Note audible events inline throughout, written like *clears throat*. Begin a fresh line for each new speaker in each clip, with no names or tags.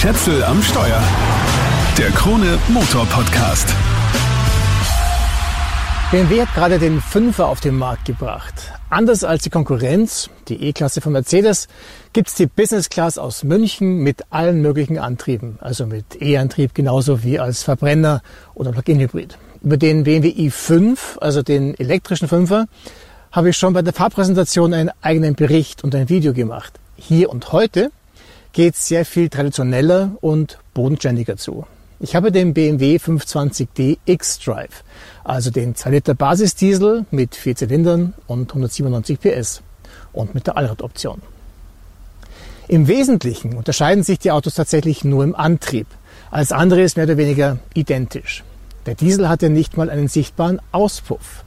Schätzel am Steuer. Der Krone Motor Podcast.
BMW hat gerade den Fünfer auf den Markt gebracht. Anders als die Konkurrenz, die E-Klasse von Mercedes, gibt's die Business Class aus München mit allen möglichen Antrieben. Also mit E-Antrieb genauso wie als Verbrenner oder Plug-in-Hybrid. Über den BMW i5, also den elektrischen Fünfer, habe ich schon bei der Fahrpräsentation einen eigenen Bericht und ein Video gemacht. Hier und heute geht sehr viel traditioneller und bodenständiger zu. Ich habe den BMW 520d X-Drive, also den 2 Liter Basisdiesel mit vier Zylindern und 197 PS und mit der Allradoption. Im Wesentlichen unterscheiden sich die Autos tatsächlich nur im Antrieb. Alles andere ist mehr oder weniger identisch. Der Diesel hat ja nicht mal einen sichtbaren Auspuff.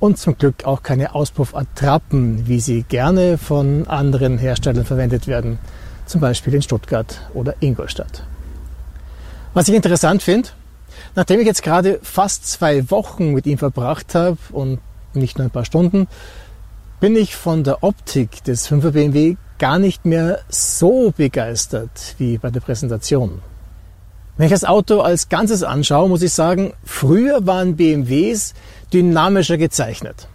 Und zum Glück auch keine Auspuffattrappen, wie sie gerne von anderen Herstellern verwendet werden zum Beispiel in Stuttgart oder Ingolstadt. Was ich interessant finde, nachdem ich jetzt gerade fast zwei Wochen mit ihm verbracht habe und nicht nur ein paar Stunden, bin ich von der Optik des 5er BMW gar nicht mehr so begeistert wie bei der Präsentation. Wenn ich das Auto als Ganzes anschaue, muss ich sagen, früher waren BMWs dynamischer gezeichnet.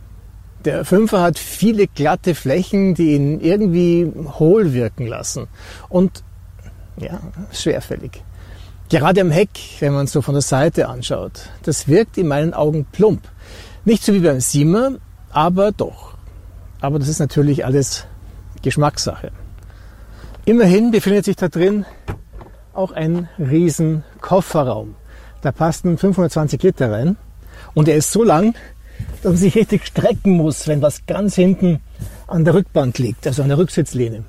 Der Fünfer hat viele glatte Flächen, die ihn irgendwie hohl wirken lassen. Und ja, schwerfällig. Gerade am Heck, wenn man es so von der Seite anschaut, das wirkt in meinen Augen plump. Nicht so wie beim Siemer, aber doch. Aber das ist natürlich alles Geschmackssache. Immerhin befindet sich da drin auch ein riesen Kofferraum. Da passten 520 Liter rein und er ist so lang, dass man sich richtig strecken muss, wenn was ganz hinten an der Rückbank liegt, also an der Rücksitzlehne.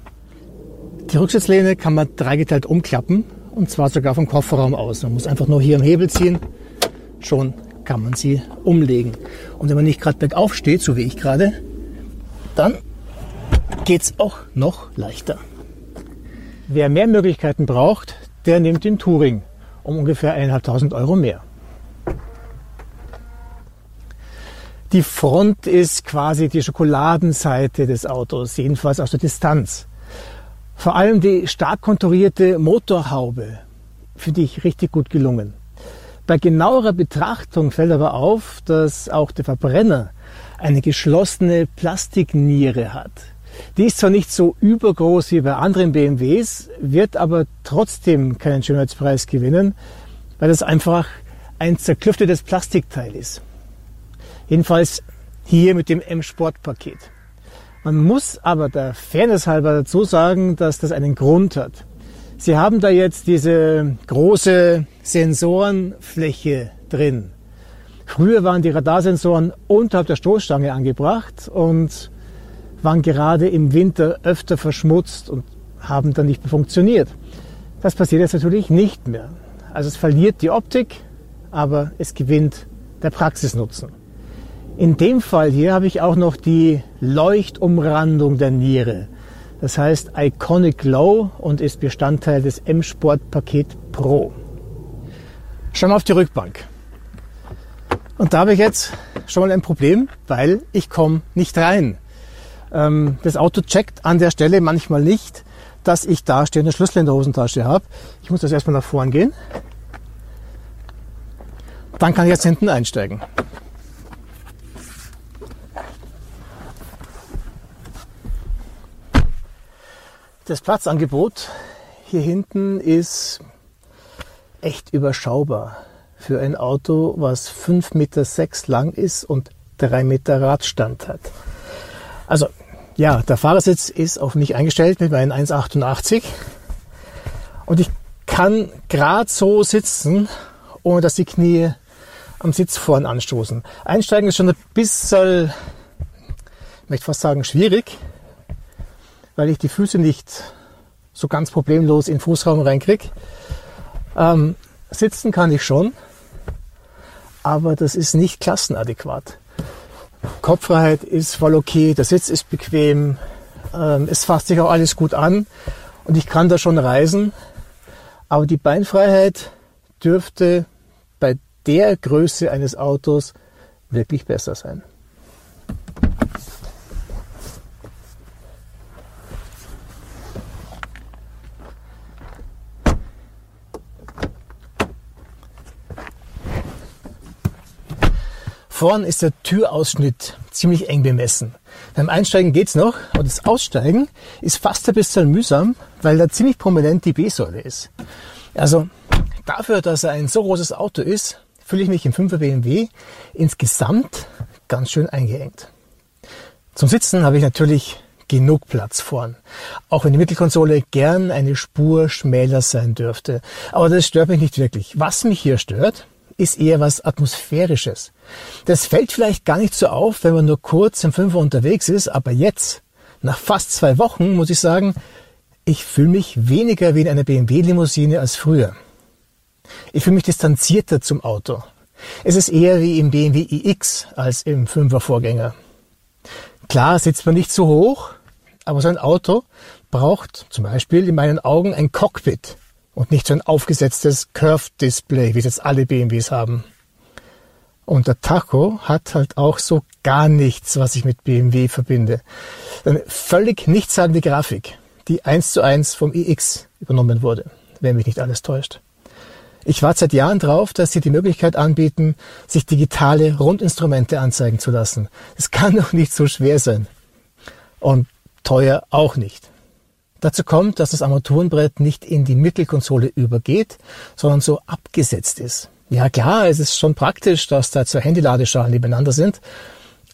Die Rücksitzlehne kann man dreigeteilt umklappen und zwar sogar vom Kofferraum aus. Man muss einfach nur hier am Hebel ziehen, schon kann man sie umlegen. Und wenn man nicht gerade bergauf steht, so wie ich gerade, dann geht es auch noch leichter. Wer mehr Möglichkeiten braucht, der nimmt den Touring um ungefähr 1.500 Euro mehr. Die Front ist quasi die Schokoladenseite des Autos, jedenfalls aus der Distanz. Vor allem die stark konturierte Motorhaube finde ich richtig gut gelungen. Bei genauerer Betrachtung fällt aber auf, dass auch der Verbrenner eine geschlossene Plastikniere hat. Die ist zwar nicht so übergroß wie bei anderen BMWs, wird aber trotzdem keinen Schönheitspreis gewinnen, weil das einfach ein zerklüftetes Plastikteil ist. Jedenfalls hier mit dem M-Sport-Paket. Man muss aber der Fairness halber dazu sagen, dass das einen Grund hat. Sie haben da jetzt diese große Sensorenfläche drin. Früher waren die Radarsensoren unterhalb der Stoßstange angebracht und waren gerade im Winter öfter verschmutzt und haben dann nicht mehr funktioniert. Das passiert jetzt natürlich nicht mehr. Also es verliert die Optik, aber es gewinnt der Praxisnutzen. In dem Fall hier habe ich auch noch die Leuchtumrandung der Niere. Das heißt Iconic Glow und ist Bestandteil des M-Sport Paket Pro. Schauen wir auf die Rückbank. Und da habe ich jetzt schon mal ein Problem, weil ich komme nicht rein. Ähm, das Auto checkt an der Stelle manchmal nicht, dass ich da stehende Schlüssel in der Hosentasche habe. Ich muss das erstmal nach vorn gehen. Dann kann ich jetzt hinten einsteigen. Das Platzangebot hier hinten ist echt überschaubar für ein Auto, was 5,6 Meter lang ist und 3 Meter Radstand hat. Also ja, der Fahrersitz ist auf mich eingestellt mit meinen 1,88 und ich kann gerade so sitzen, ohne dass die Knie am Sitz vorn anstoßen. Einsteigen ist schon ein bisschen, ich möchte fast sagen, schwierig, weil ich die Füße nicht so ganz problemlos in den Fußraum reinkriege. Ähm, sitzen kann ich schon, aber das ist nicht klassenadäquat. Kopffreiheit ist voll okay, der Sitz ist bequem, ähm, es fasst sich auch alles gut an und ich kann da schon reisen, aber die Beinfreiheit dürfte bei der Größe eines Autos wirklich besser sein. Vorn ist der Türausschnitt ziemlich eng bemessen. Beim Einsteigen geht's noch, aber das Aussteigen ist fast ein bisschen mühsam, weil da ziemlich prominent die B-Säule ist. Also dafür, dass er ein so großes Auto ist, fühle ich mich im 5er BMW insgesamt ganz schön eingeengt. Zum Sitzen habe ich natürlich genug Platz vorn. Auch wenn die Mittelkonsole gern eine Spur schmäler sein dürfte. Aber das stört mich nicht wirklich. Was mich hier stört, ist eher was Atmosphärisches. Das fällt vielleicht gar nicht so auf, wenn man nur kurz im Fünfer unterwegs ist, aber jetzt, nach fast zwei Wochen, muss ich sagen, ich fühle mich weniger wie in einer BMW-Limousine als früher. Ich fühle mich distanzierter zum Auto. Es ist eher wie im BMW iX als im 5er Vorgänger. Klar sitzt man nicht so hoch, aber so ein Auto braucht zum Beispiel in meinen Augen ein Cockpit und nicht so ein aufgesetztes Curved-Display, wie es jetzt alle BMWs haben. Und der Tacho hat halt auch so gar nichts, was ich mit BMW verbinde. Eine völlig nichtssagende Grafik, die eins zu eins vom iX übernommen wurde, wenn mich nicht alles täuscht. Ich warte seit Jahren drauf, dass sie die Möglichkeit anbieten, sich digitale Rundinstrumente anzeigen zu lassen. Es kann *laughs* doch nicht so schwer sein. Und teuer auch nicht. Dazu kommt, dass das Armaturenbrett nicht in die Mittelkonsole übergeht, sondern so abgesetzt ist. Ja klar, es ist schon praktisch, dass da zwei Handyladeschalen nebeneinander sind,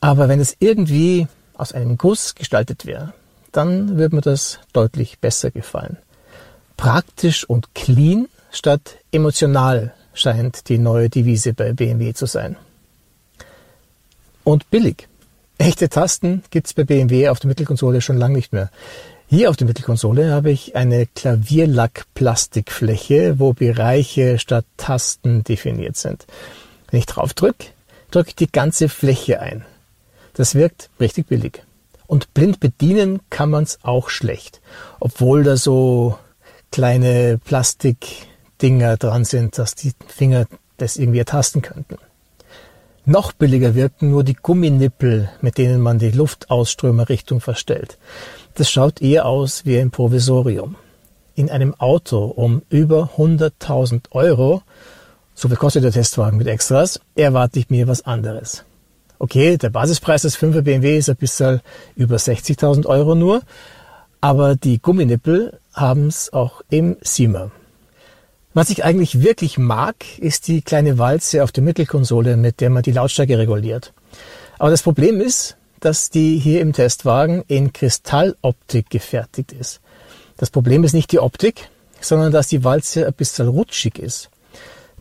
aber wenn es irgendwie aus einem Guss gestaltet wäre, dann würde mir das deutlich besser gefallen. Praktisch und clean statt emotional scheint die neue Devise bei BMW zu sein. Und billig. Echte Tasten gibt's bei BMW auf der Mittelkonsole schon lange nicht mehr. Hier auf der Mittelkonsole habe ich eine Klavierlack-Plastikfläche, wo Bereiche statt Tasten definiert sind. Wenn ich drauf drücke, drücke ich die ganze Fläche ein. Das wirkt richtig billig. Und blind bedienen kann man es auch schlecht, obwohl da so kleine Plastik Dinger dran sind, dass die Finger das irgendwie ertasten könnten. Noch billiger wirken nur die Gumminippel, mit denen man die Luftausströmerrichtung verstellt. Das schaut eher aus wie ein Provisorium. In einem Auto um über 100.000 Euro, so viel kostet der Testwagen mit Extras, erwarte ich mir was anderes. Okay, der Basispreis des 5er BMW ist ein bisschen über 60.000 Euro nur, aber die Gumminippel haben es auch im Siemer. Was ich eigentlich wirklich mag, ist die kleine Walze auf der Mittelkonsole, mit der man die Lautstärke reguliert. Aber das Problem ist, dass die hier im Testwagen in Kristalloptik gefertigt ist. Das Problem ist nicht die Optik, sondern dass die Walze ein bisschen rutschig ist.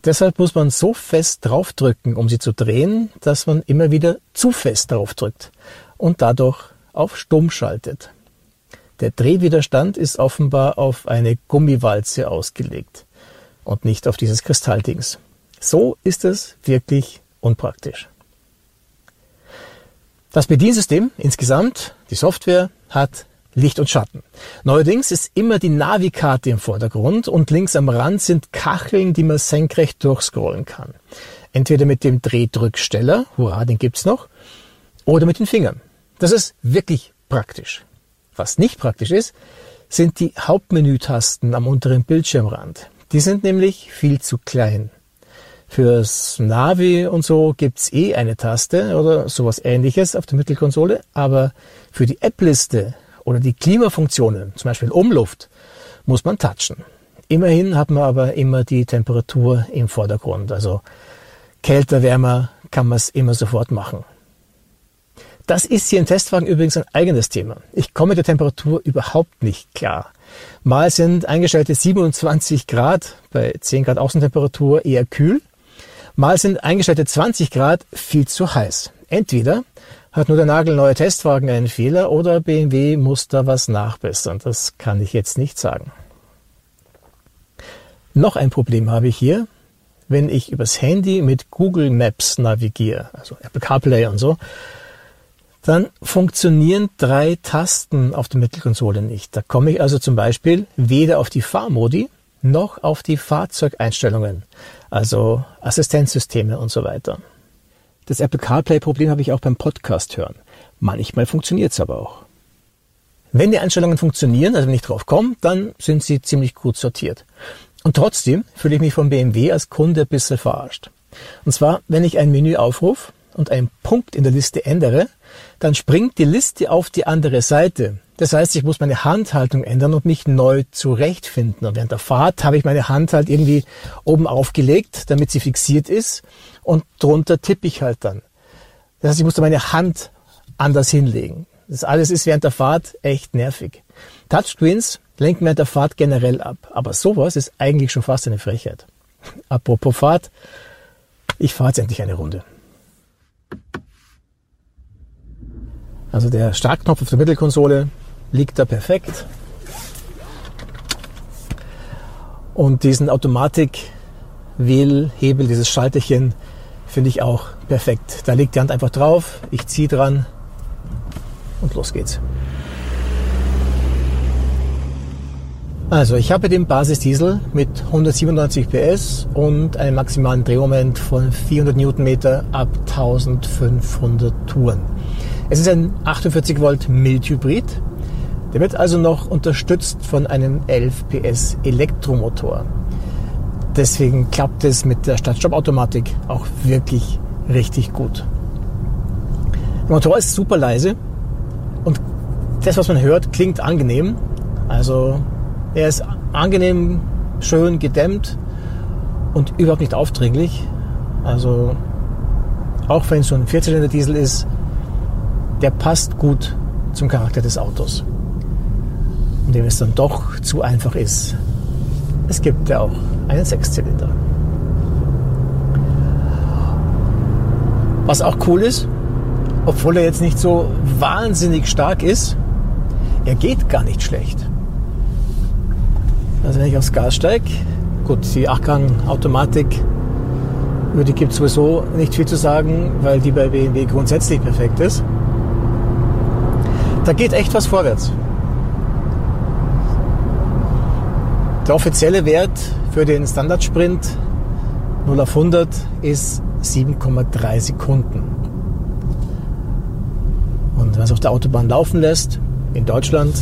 Deshalb muss man so fest draufdrücken, um sie zu drehen, dass man immer wieder zu fest draufdrückt und dadurch auf Stumm schaltet. Der Drehwiderstand ist offenbar auf eine Gummiwalze ausgelegt und nicht auf dieses Kristalldings. So ist es wirklich unpraktisch. Das Bediensystem insgesamt, die Software, hat Licht und Schatten. Neuerdings ist immer die Navikarte im Vordergrund und links am Rand sind Kacheln, die man senkrecht durchscrollen kann. Entweder mit dem Drehdrücksteller, hurra, den gibt's noch, oder mit den Fingern. Das ist wirklich praktisch. Was nicht praktisch ist, sind die Hauptmenütasten am unteren Bildschirmrand. Die sind nämlich viel zu klein. Fürs Navi und so gibt's eh eine Taste oder sowas ähnliches auf der Mittelkonsole, aber für die App-Liste oder die Klimafunktionen, zum Beispiel Umluft, muss man touchen. Immerhin hat man aber immer die Temperatur im Vordergrund. Also kälter, wärmer kann man es immer sofort machen. Das ist hier im Testwagen übrigens ein eigenes Thema. Ich komme mit der Temperatur überhaupt nicht klar. Mal sind eingestellte 27 Grad bei 10 Grad Außentemperatur eher kühl. Mal sind eingestellte 20 Grad viel zu heiß. Entweder hat nur der nagelneue Testwagen einen Fehler oder BMW muss da was nachbessern. Das kann ich jetzt nicht sagen. Noch ein Problem habe ich hier, wenn ich übers Handy mit Google Maps navigiere, also Apple CarPlay und so, dann funktionieren drei Tasten auf der Mittelkonsole nicht. Da komme ich also zum Beispiel weder auf die Fahrmodi noch auf die Fahrzeugeinstellungen, also Assistenzsysteme und so weiter. Das Apple CarPlay-Problem habe ich auch beim Podcast hören. Manchmal funktioniert es aber auch. Wenn die Einstellungen funktionieren, also wenn ich drauf komme, dann sind sie ziemlich gut sortiert. Und trotzdem fühle ich mich vom BMW als Kunde ein bisschen verarscht. Und zwar, wenn ich ein Menü aufrufe, und einen Punkt in der Liste ändere, dann springt die Liste auf die andere Seite. Das heißt, ich muss meine Handhaltung ändern und mich neu zurechtfinden. Und während der Fahrt habe ich meine Hand halt irgendwie oben aufgelegt, damit sie fixiert ist. Und drunter tippe ich halt dann. Das heißt, ich musste meine Hand anders hinlegen. Das alles ist während der Fahrt echt nervig. Touchscreens lenken während der Fahrt generell ab. Aber sowas ist eigentlich schon fast eine Frechheit. *laughs* Apropos Fahrt, ich fahre jetzt endlich eine Runde. Also der Startknopf auf der Mittelkonsole liegt da perfekt. Und diesen Automatik-Wählhebel, dieses Schalterchen, finde ich auch perfekt. Da liegt die Hand einfach drauf, ich ziehe dran und los geht's. Also ich habe den Basisdiesel mit 197 PS und einem maximalen Drehmoment von 400 Newtonmeter ab 1500 Touren. Es ist ein 48 Volt Mildhybrid. Der wird also noch unterstützt von einem 11 PS Elektromotor. Deswegen klappt es mit der Start-Stopp-Automatik auch wirklich richtig gut. Der Motor ist super leise und das, was man hört, klingt angenehm. Also er ist angenehm, schön gedämmt und überhaupt nicht aufdringlich. Also auch wenn es so ein Vierzylinder Diesel ist, der passt gut zum Charakter des Autos. Dem es dann doch zu einfach ist. Es gibt ja auch einen Sechszylinder. Was auch cool ist, obwohl er jetzt nicht so wahnsinnig stark ist, er geht gar nicht schlecht. Also wenn ich aufs Gas steige, gut, die Achtgang-Automatik, über die gibt es sowieso nicht viel zu sagen, weil die bei BMW grundsätzlich perfekt ist. Da geht echt was vorwärts. Der offizielle Wert für den Standardsprint 0 auf 100 ist 7,3 Sekunden. Und wenn es auf der Autobahn laufen lässt, in Deutschland,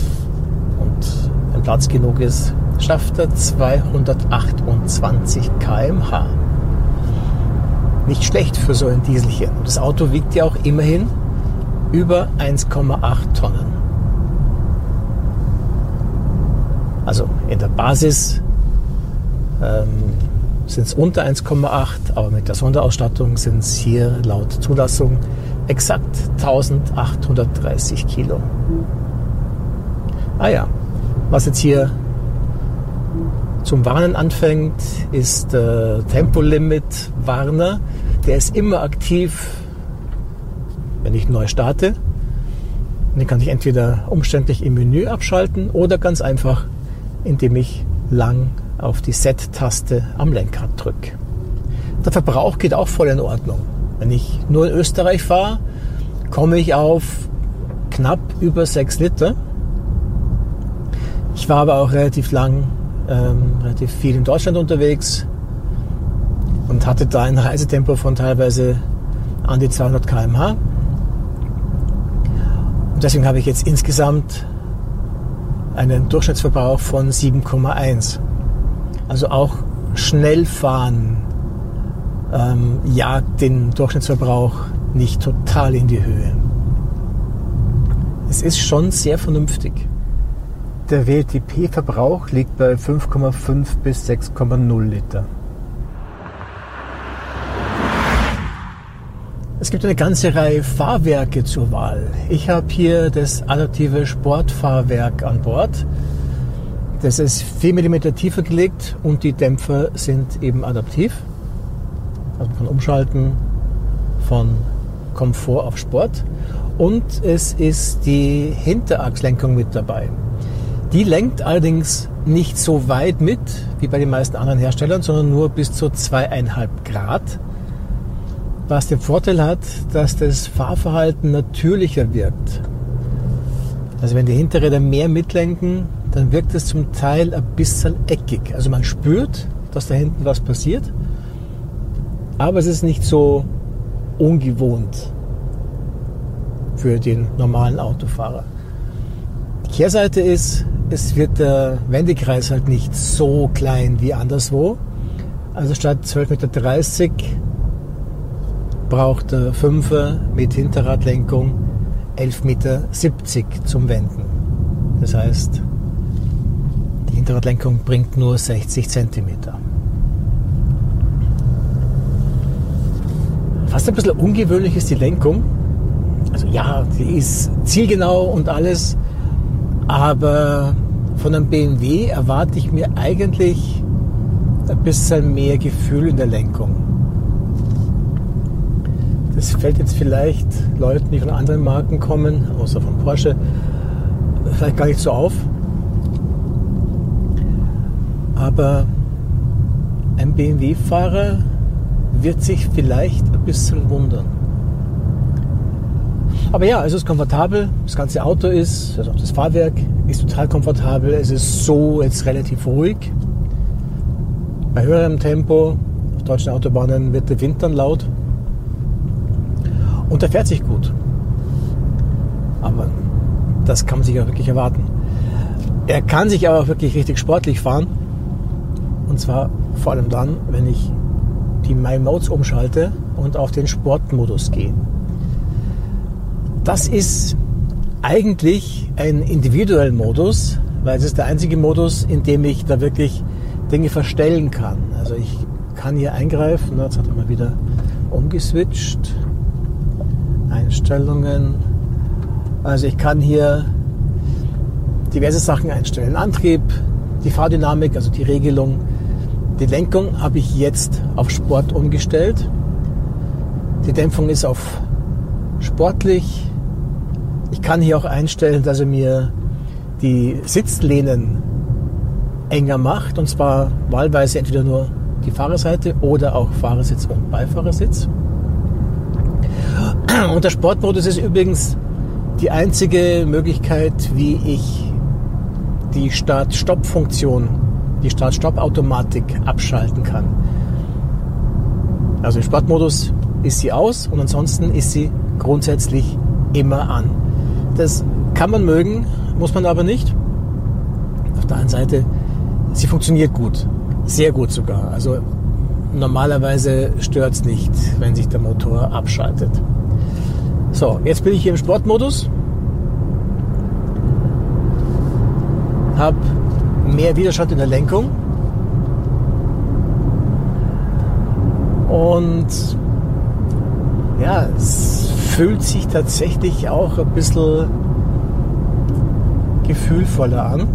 und ein Platz genug ist, schafft er 228 km/h. Nicht schlecht für so ein Dieselchen. Das Auto wiegt ja auch immerhin über 1,8 Tonnen. Also in der Basis ähm, sind es unter 1,8, aber mit der Sonderausstattung sind es hier laut Zulassung exakt 1830 Kilo. Ah ja, was jetzt hier zum Warnen anfängt, ist der Tempolimit-Warner. Der ist immer aktiv, wenn ich neu starte. Den kann ich entweder umständlich im Menü abschalten oder ganz einfach, indem ich lang auf die Set-Taste am Lenkrad drücke. Der Verbrauch geht auch voll in Ordnung. Wenn ich nur in Österreich fahre, komme ich auf knapp über 6 Liter. Ich war aber auch relativ lang ähm, relativ viel in Deutschland unterwegs und hatte da ein Reisetempo von teilweise an die 200 km/h. Und deswegen habe ich jetzt insgesamt einen Durchschnittsverbrauch von 7,1. Also auch Schnellfahren ähm, jagt den Durchschnittsverbrauch nicht total in die Höhe. Es ist schon sehr vernünftig. Der WLTP-Verbrauch liegt bei 5,5 bis 6,0 Liter. Gibt eine ganze Reihe Fahrwerke zur Wahl. Ich habe hier das adaptive Sportfahrwerk an Bord. Das ist 4 mm tiefer gelegt und die Dämpfer sind eben adaptiv. Also man kann umschalten von Komfort auf Sport. Und es ist die Hinterachslenkung mit dabei. Die lenkt allerdings nicht so weit mit wie bei den meisten anderen Herstellern, sondern nur bis zu zweieinhalb Grad. Was den Vorteil hat, dass das Fahrverhalten natürlicher wirkt. Also wenn die Hinterräder mehr mitlenken, dann wirkt es zum Teil ein bisschen eckig. Also man spürt, dass da hinten was passiert, aber es ist nicht so ungewohnt für den normalen Autofahrer. Die Kehrseite ist, es wird der Wendekreis halt nicht so klein wie anderswo. Also statt 12,30 Meter braucht der 5er mit Hinterradlenkung 11,70 Meter zum Wenden. Das heißt, die Hinterradlenkung bringt nur 60 Zentimeter. Fast ein bisschen ungewöhnlich ist die Lenkung. Also ja, die ist zielgenau und alles, aber von einem BMW erwarte ich mir eigentlich ein bisschen mehr Gefühl in der Lenkung. Das fällt jetzt vielleicht Leuten, die von anderen Marken kommen, außer von Porsche, vielleicht gar nicht so auf. Aber ein BMW-Fahrer wird sich vielleicht ein bisschen wundern. Aber ja, es ist komfortabel. Das ganze Auto ist, also das Fahrwerk ist total komfortabel. Es ist so jetzt relativ ruhig. Bei höherem Tempo auf deutschen Autobahnen wird der Wind dann laut. Und er fährt sich gut. Aber das kann man sich auch wirklich erwarten. Er kann sich aber auch wirklich richtig sportlich fahren. Und zwar vor allem dann, wenn ich die My Modes umschalte und auf den Sportmodus gehe. Das ist eigentlich ein individueller Modus, weil es ist der einzige Modus, in dem ich da wirklich Dinge verstellen kann. Also ich kann hier eingreifen, jetzt hat er mal wieder umgeswitcht. Einstellungen. Also ich kann hier diverse Sachen einstellen. Antrieb, die Fahrdynamik, also die Regelung. Die Lenkung habe ich jetzt auf Sport umgestellt. Die Dämpfung ist auf sportlich. Ich kann hier auch einstellen, dass er mir die Sitzlehnen enger macht. Und zwar wahlweise entweder nur die Fahrerseite oder auch Fahrersitz und Beifahrersitz. *clears throat* Und der Sportmodus ist übrigens die einzige Möglichkeit, wie ich die Start-Stopp-Funktion, die Start-Stopp-Automatik abschalten kann. Also im Sportmodus ist sie aus und ansonsten ist sie grundsätzlich immer an. Das kann man mögen, muss man aber nicht. Auf der einen Seite, sie funktioniert gut, sehr gut sogar. Also normalerweise stört es nicht, wenn sich der Motor abschaltet. So, jetzt bin ich hier im Sportmodus. Habe mehr Widerstand in der Lenkung. Und ja, es fühlt sich tatsächlich auch ein bisschen gefühlvoller an.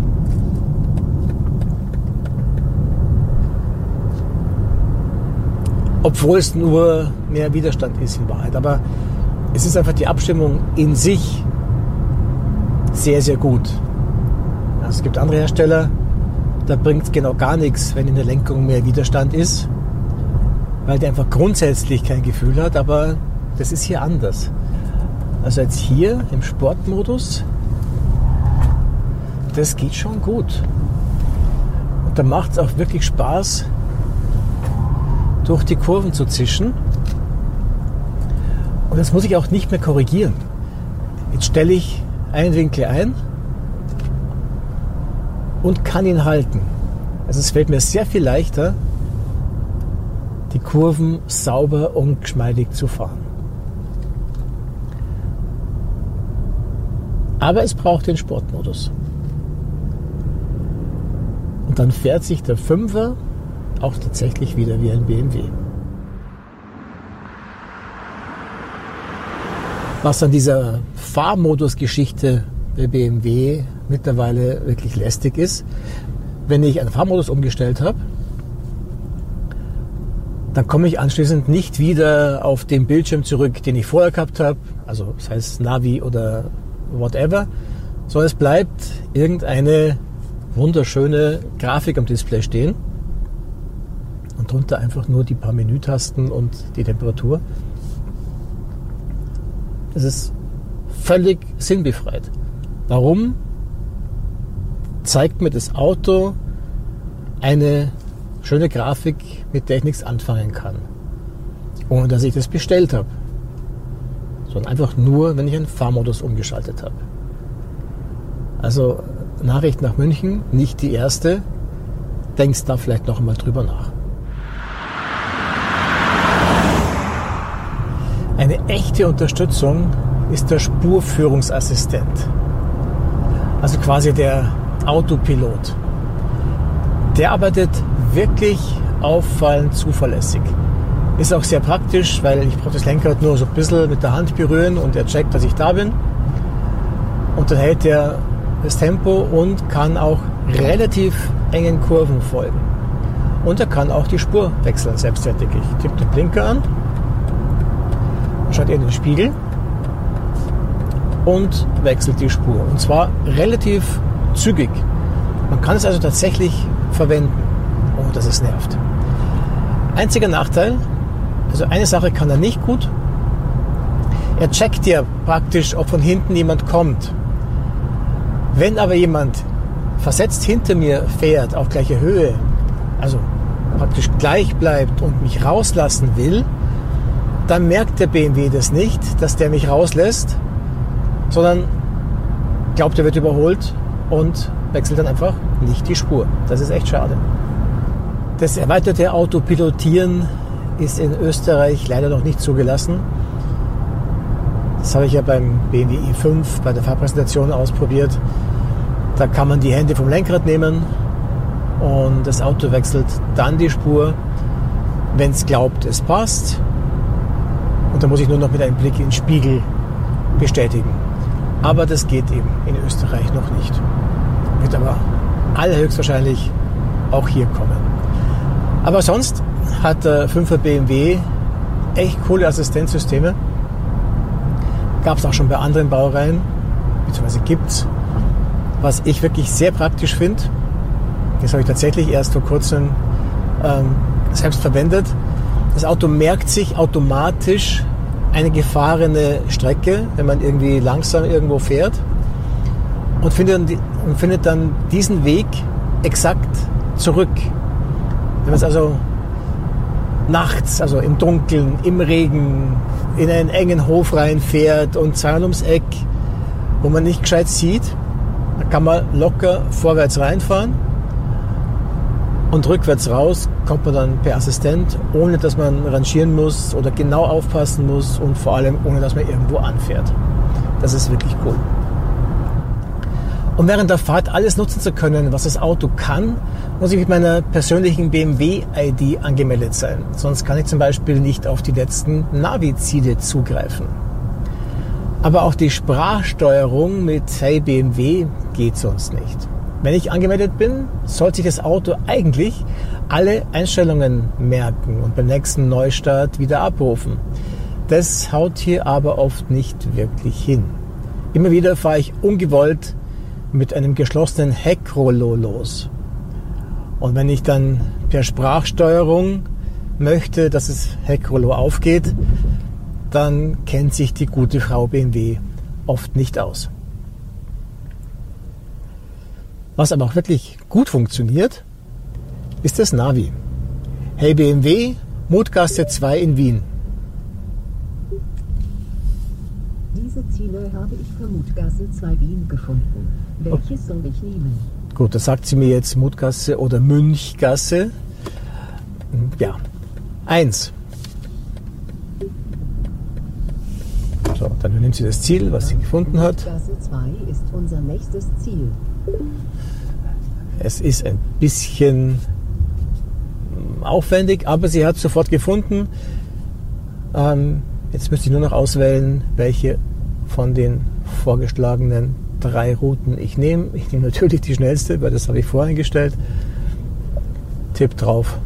Obwohl es nur mehr Widerstand ist in Wahrheit. Aber es ist einfach die Abstimmung in sich sehr, sehr gut. Also es gibt andere Hersteller, da bringt es genau gar nichts, wenn in der Lenkung mehr Widerstand ist, weil der einfach grundsätzlich kein Gefühl hat, aber das ist hier anders. Also jetzt hier im Sportmodus, das geht schon gut. Und da macht es auch wirklich Spaß, durch die Kurven zu zischen. Und das muss ich auch nicht mehr korrigieren. Jetzt stelle ich einen Winkel ein und kann ihn halten. Also es fällt mir sehr viel leichter, die Kurven sauber und geschmeidig zu fahren. Aber es braucht den Sportmodus. Und dann fährt sich der Fünfer auch tatsächlich wieder wie ein BMW. Was an dieser Fahrmodus-Geschichte bei BMW mittlerweile wirklich lästig ist. Wenn ich einen Fahrmodus umgestellt habe, dann komme ich anschließend nicht wieder auf den Bildschirm zurück, den ich vorher gehabt habe, also das heißt Navi oder whatever, sondern es bleibt irgendeine wunderschöne Grafik am Display stehen und drunter einfach nur die paar Menütasten und die Temperatur. Es ist völlig sinnbefreit. Warum zeigt mir das Auto eine schöne Grafik, mit der ich nichts anfangen kann? Ohne dass ich das bestellt habe. Sondern einfach nur, wenn ich einen Fahrmodus umgeschaltet habe. Also Nachricht nach München, nicht die erste. Denkst da vielleicht noch einmal drüber nach. Echte Unterstützung ist der Spurführungsassistent. Also quasi der Autopilot. Der arbeitet wirklich auffallend zuverlässig. Ist auch sehr praktisch, weil ich brauche das Lenkrad nur so ein bisschen mit der Hand berühren und er checkt, dass ich da bin. Und dann hält er das Tempo und kann auch relativ engen Kurven folgen. Und er kann auch die Spur wechseln selbsttätig. Ich tippe den Blinker an, schaut in den Spiegel und wechselt die Spur. Und zwar relativ zügig. Man kann es also tatsächlich verwenden, ohne dass es nervt. Einziger Nachteil, also eine Sache kann er nicht gut. Er checkt ja praktisch, ob von hinten jemand kommt. Wenn aber jemand versetzt hinter mir fährt auf gleicher Höhe, also praktisch gleich bleibt und mich rauslassen will, dann merkt der BMW das nicht, dass der mich rauslässt, sondern glaubt, er wird überholt und wechselt dann einfach nicht die Spur. Das ist echt schade. Das erweiterte Autopilotieren ist in Österreich leider noch nicht zugelassen. Das habe ich ja beim BMW i5 bei der Fahrpräsentation ausprobiert. Da kann man die Hände vom Lenkrad nehmen und das Auto wechselt dann die Spur, wenn es glaubt, es passt. Und dann muss ich nur noch mit einem Blick in den Spiegel bestätigen. Aber das geht eben in Österreich noch nicht. Wird aber allerhöchstwahrscheinlich auch hier kommen. Aber sonst hat der 5er BMW echt coole Assistenzsysteme. Gab es auch schon bei anderen Baureihen, beziehungsweise gibt es. Was ich wirklich sehr praktisch finde, das habe ich tatsächlich erst vor kurzem ähm, selbst verwendet. Das Auto merkt sich automatisch eine gefahrene Strecke, wenn man irgendwie langsam irgendwo fährt und findet dann, und findet dann diesen Weg exakt zurück. Wenn man es also nachts, also im Dunkeln, im Regen, in einen engen Hof reinfährt und zweimal ums Eck, wo man nicht gescheit sieht, dann kann man locker vorwärts reinfahren und rückwärts raus kommt man dann per Assistent, ohne dass man rangieren muss oder genau aufpassen muss und vor allem ohne dass man irgendwo anfährt. Das ist wirklich cool. Um während der Fahrt alles nutzen zu können, was das Auto kann, muss ich mit meiner persönlichen BMW-ID angemeldet sein. Sonst kann ich zum Beispiel nicht auf die letzten Navi-Ziele zugreifen. Aber auch die Sprachsteuerung mit Hey BMW geht sonst nicht. Wenn ich angemeldet bin, sollte sich das Auto eigentlich alle Einstellungen merken und beim nächsten Neustart wieder abrufen. Das haut hier aber oft nicht wirklich hin. Immer wieder fahre ich ungewollt mit einem geschlossenen Heckrollo los. Und wenn ich dann per Sprachsteuerung möchte, dass das Heckrollo aufgeht, dann kennt sich die gute Frau BMW oft nicht aus. Was aber auch wirklich gut funktioniert, ist das Navi. Hey BMW, Mutgasse 2 in Wien.
Diese Ziele habe ich für Mutgasse 2 Wien gefunden. Welches soll ich nehmen?
Gut, da sagt sie mir jetzt Mutgasse oder Münchgasse. Ja, eins. So, dann nimmt sie das Ziel, was sie gefunden hat.
Mutgasse 2 ist unser nächstes Ziel.
Es ist ein bisschen aufwendig, aber sie hat sofort gefunden. Ähm, jetzt müsste ich nur noch auswählen, welche von den vorgeschlagenen drei Routen ich nehme. Ich nehme natürlich die schnellste, weil das habe ich voreingestellt. Tipp drauf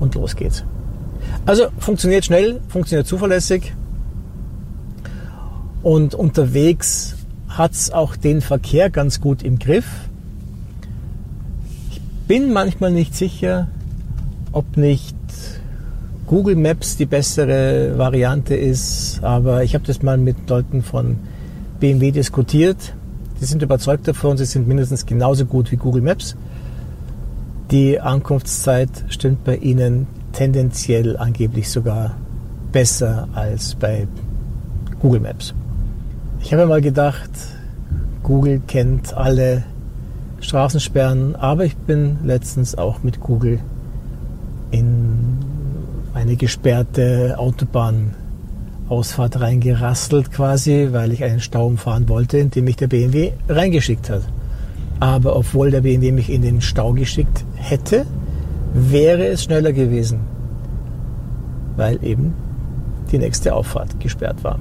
und los geht's. Also funktioniert schnell, funktioniert zuverlässig und unterwegs hat es auch den Verkehr ganz gut im Griff bin manchmal nicht sicher, ob nicht Google Maps die bessere Variante ist, aber ich habe das mal mit Leuten von BMW diskutiert. Die sind überzeugt davon, sie sind mindestens genauso gut wie Google Maps. Die Ankunftszeit stimmt bei ihnen tendenziell angeblich sogar besser als bei Google Maps. Ich habe mal gedacht, Google kennt alle Straßensperren, aber ich bin letztens auch mit Google in eine gesperrte Autobahn Ausfahrt reingerastelt quasi, weil ich einen Stau umfahren wollte, in den mich der BMW reingeschickt hat. Aber obwohl der BMW mich in den Stau geschickt hätte, wäre es schneller gewesen, weil eben die nächste Auffahrt gesperrt war.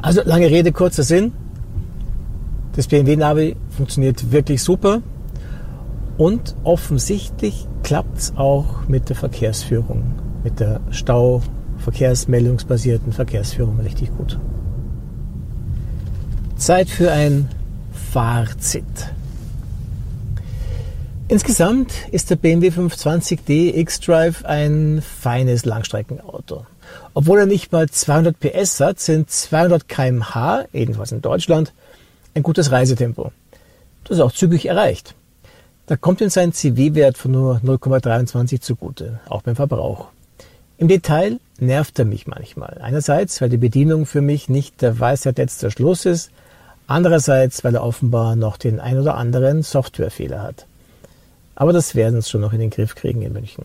Also lange Rede, kurzer Sinn. Das BMW-Navi funktioniert wirklich super und offensichtlich klappt es auch mit der Verkehrsführung, mit der Stau- verkehrsmeldungsbasierten Verkehrsführung richtig gut. Zeit für ein Fazit. Insgesamt ist der BMW 520d X-Drive ein feines Langstreckenauto. Obwohl er nicht mal 200 PS hat, sind 200 km/h, jedenfalls in Deutschland, ein gutes Reisetempo. Das ist auch zügig erreicht. Da kommt ihm sein CW-Wert von nur 0,23 zugute, auch beim Verbrauch. Im Detail nervt er mich manchmal. Einerseits, weil die Bedienung für mich nicht der Weisheit letzter Schluss ist, andererseits, weil er offenbar noch den ein oder anderen Softwarefehler hat. Aber das werden sie schon noch in den Griff kriegen in München.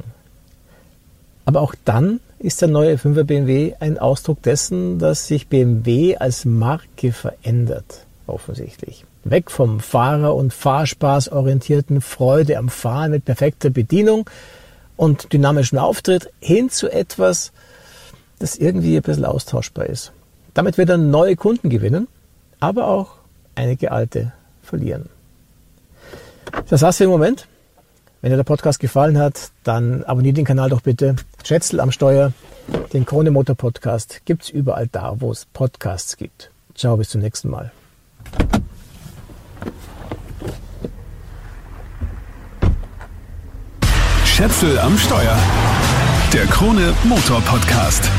Aber auch dann ist der neue 5er BMW ein Ausdruck dessen, dass sich BMW als Marke verändert, offensichtlich. Weg vom Fahrer- und Fahrspaß orientierten Freude am Fahren mit perfekter Bedienung und dynamischem Auftritt hin zu etwas, das irgendwie ein bisschen austauschbar ist. Damit wird er neue Kunden gewinnen, aber auch einige alte verlieren. Das war's für den Moment. Wenn dir der Podcast gefallen hat, dann abonniert den Kanal doch bitte. Schätzel am Steuer. Den Krone Motor Podcast gibt's überall da, wo es Podcasts gibt. Ciao, bis zum nächsten Mal.
Schätzel am Steuer. Der Krone Motor Podcast.